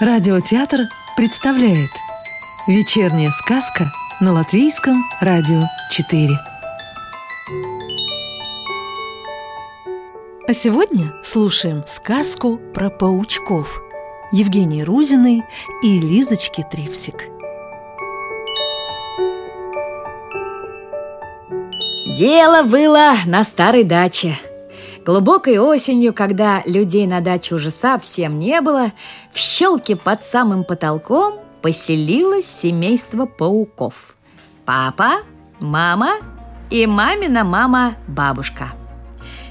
Радиотеатр представляет Вечерняя сказка на Латвийском радио 4 А сегодня слушаем сказку про паучков Евгении Рузиной и Лизочки Трипсик Дело было на старой даче – Глубокой осенью, когда людей на даче уже совсем не было, в щелке под самым потолком поселилось семейство пауков. Папа, мама и мамина мама-бабушка.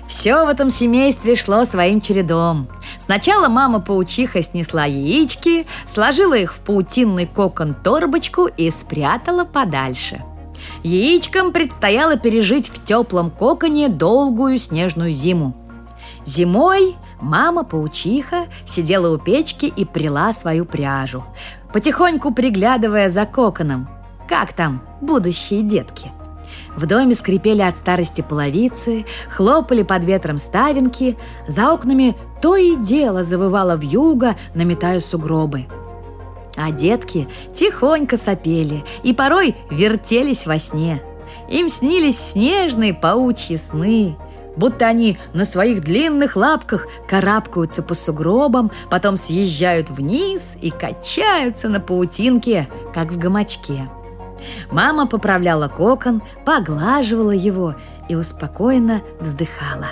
Все в этом семействе шло своим чередом. Сначала мама-паучиха снесла яички, сложила их в паутинный кокон-торбочку и спрятала подальше – Яичкам предстояло пережить в теплом коконе долгую снежную зиму. Зимой мама-паучиха сидела у печки и прила свою пряжу, потихоньку приглядывая за коконом. Как там будущие детки? В доме скрипели от старости половицы, хлопали под ветром ставинки, за окнами то и дело завывало вьюга, наметая сугробы – а детки тихонько сопели и порой вертелись во сне. Им снились снежные паучьи сны, будто они на своих длинных лапках карабкаются по сугробам, потом съезжают вниз и качаются на паутинке, как в гамачке. Мама поправляла кокон, поглаживала его и успокоенно вздыхала.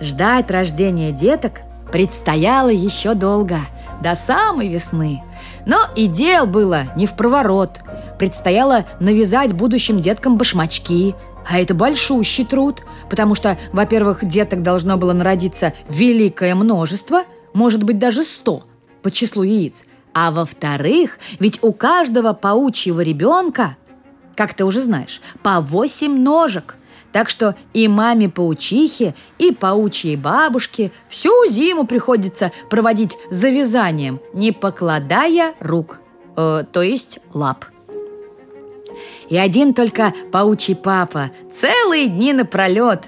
Ждать рождения деток предстояло еще долго, до самой весны – но и дел было не в проворот. Предстояло навязать будущим деткам башмачки, а это большущий труд, потому что, во-первых, деток должно было народиться великое множество, может быть, даже сто по числу яиц. А во-вторых, ведь у каждого паучьего ребенка, как ты уже знаешь, по восемь ножек – так что и маме-паучихе, и паучьей бабушке всю зиму приходится проводить за вязанием, не покладая рук, э, то есть лап. И один только паучий папа целые дни напролет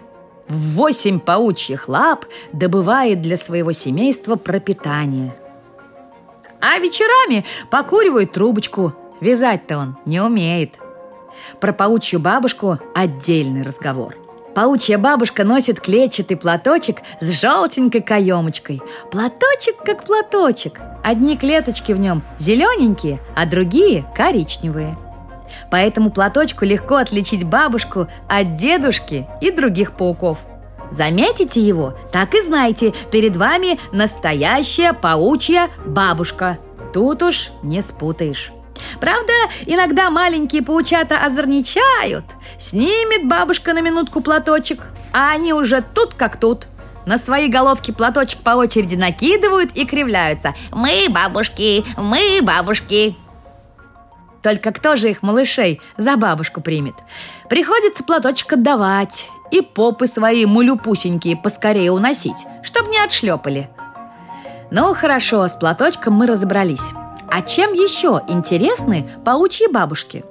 в восемь паучьих лап добывает для своего семейства пропитание. А вечерами покуривает трубочку. Вязать-то он не умеет – про паучью бабушку отдельный разговор. Паучья бабушка носит клетчатый платочек с желтенькой каемочкой. Платочек как платочек. Одни клеточки в нем зелененькие, а другие коричневые. По этому платочку легко отличить бабушку от дедушки и других пауков. Заметите его, так и знаете, перед вами настоящая паучья бабушка. Тут уж не спутаешь. Правда, иногда маленькие паучата озорничают. Снимет бабушка на минутку платочек, а они уже тут как тут. На свои головки платочек по очереди накидывают и кривляются. «Мы бабушки, мы бабушки!» Только кто же их малышей за бабушку примет? Приходится платочек отдавать и попы свои мулюпусенькие поскорее уносить, чтобы не отшлепали. Ну, хорошо, с платочком мы разобрались. А чем еще интересны паучьи бабушки?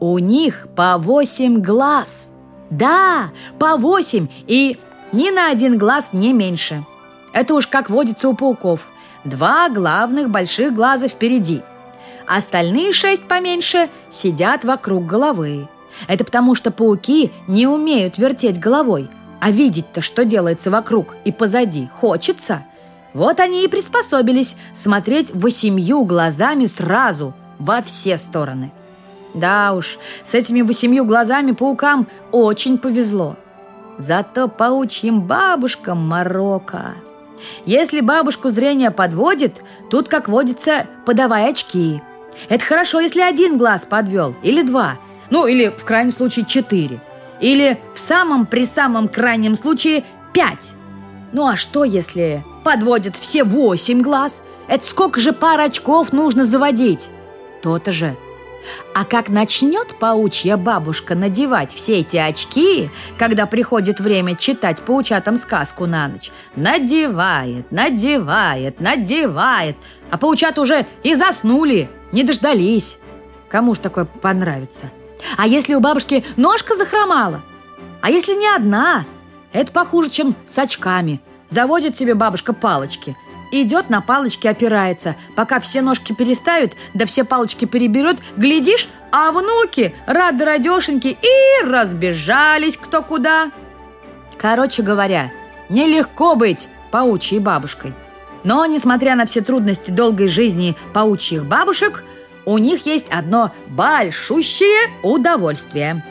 У них по восемь глаз. Да, по восемь и ни на один глаз не меньше. Это уж как водится у пауков. Два главных больших глаза впереди. Остальные шесть поменьше сидят вокруг головы. Это потому, что пауки не умеют вертеть головой, а видеть-то, что делается вокруг и позади, хочется – вот они и приспособились смотреть восемью глазами сразу, во все стороны. Да уж, с этими восемью глазами паукам очень повезло. Зато паучьим бабушкам морока. Если бабушку зрение подводит, тут, как водится, подавай очки. Это хорошо, если один глаз подвел, или два, ну или в крайнем случае четыре, или в самом при самом крайнем случае пять. Ну а что, если подводят все восемь глаз? Это сколько же пар очков нужно заводить? То-то же. А как начнет паучья бабушка надевать все эти очки, когда приходит время читать паучатам сказку на ночь? Надевает, надевает, надевает. А паучат уже и заснули, не дождались. Кому ж такое понравится? А если у бабушки ножка захромала? А если не одна – это похуже, чем с очками. Заводит себе бабушка палочки. идет на палочке опирается. Пока все ножки переставит, да все палочки переберет, глядишь, а внуки рады радешеньки и разбежались кто куда. Короче говоря, нелегко быть паучьей бабушкой. Но, несмотря на все трудности долгой жизни паучьих бабушек, у них есть одно большущее удовольствие.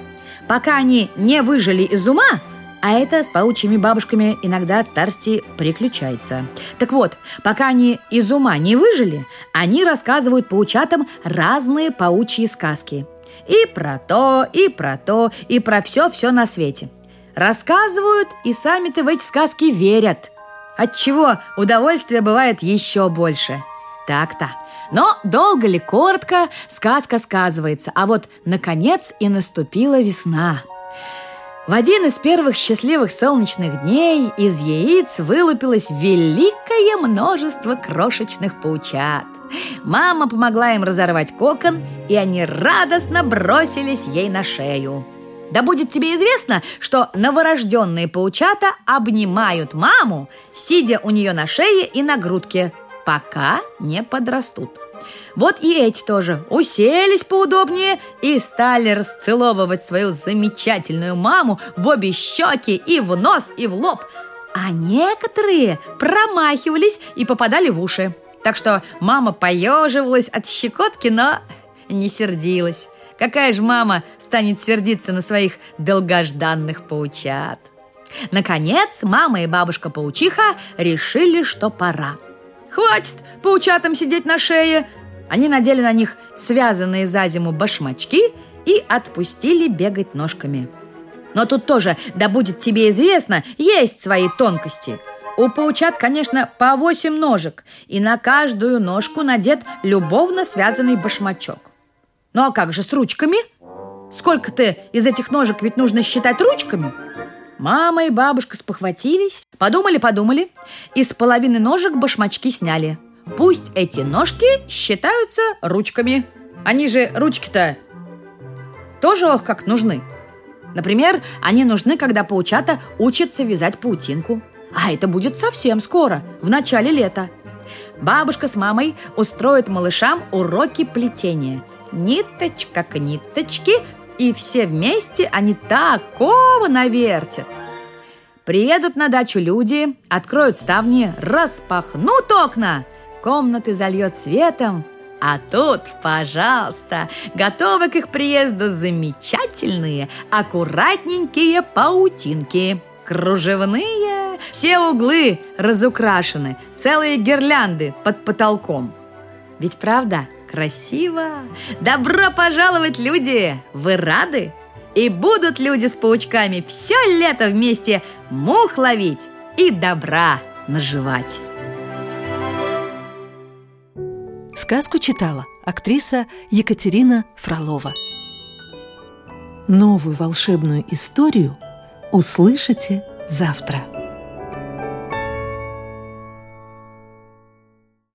Пока они не выжили из ума, а это с паучьими бабушками иногда от старости приключается. Так вот, пока они из ума не выжили, они рассказывают паучатам разные паучьи сказки. И про то, и про то, и про все-все на свете. Рассказывают, и сами-то в эти сказки верят. Отчего удовольствие бывает еще больше. Так-то. Но долго ли, коротко, сказка сказывается, а вот, наконец, и наступила весна – в один из первых счастливых солнечных дней из яиц вылупилось великое множество крошечных паучат. Мама помогла им разорвать кокон, и они радостно бросились ей на шею. Да будет тебе известно, что новорожденные паучата обнимают маму, сидя у нее на шее и на грудке, пока не подрастут. Вот и эти тоже уселись поудобнее и стали расцеловывать свою замечательную маму в обе щеки и в нос, и в лоб. А некоторые промахивались и попадали в уши. Так что мама поеживалась от щекотки, но не сердилась. Какая же мама станет сердиться на своих долгожданных паучат? Наконец, мама и бабушка-паучиха решили, что пора – Хватит паучатам сидеть на шее!» Они надели на них связанные за зиму башмачки и отпустили бегать ножками. Но тут тоже, да будет тебе известно, есть свои тонкости. У паучат, конечно, по восемь ножек, и на каждую ножку надет любовно связанный башмачок. Ну а как же с ручками? Сколько ты из этих ножек ведь нужно считать ручками? Мама и бабушка спохватились, подумали-подумали, и с половины ножек башмачки сняли. Пусть эти ножки считаются ручками. Они же ручки-то тоже ох как нужны. Например, они нужны, когда паучата учатся вязать паутинку. А это будет совсем скоро, в начале лета. Бабушка с мамой устроят малышам уроки плетения. Ниточка к ниточке и все вместе они такого навертят. Приедут на дачу люди, откроют ставни, распахнут окна, комнаты зальет светом, а тут, пожалуйста, готовы к их приезду замечательные, аккуратненькие паутинки, кружевные, все углы разукрашены, целые гирлянды под потолком. Ведь правда – Красиво! Добро пожаловать, люди! Вы рады? И будут люди с паучками все лето вместе мух ловить и добра наживать. Сказку читала актриса Екатерина Фролова. Новую волшебную историю услышите завтра.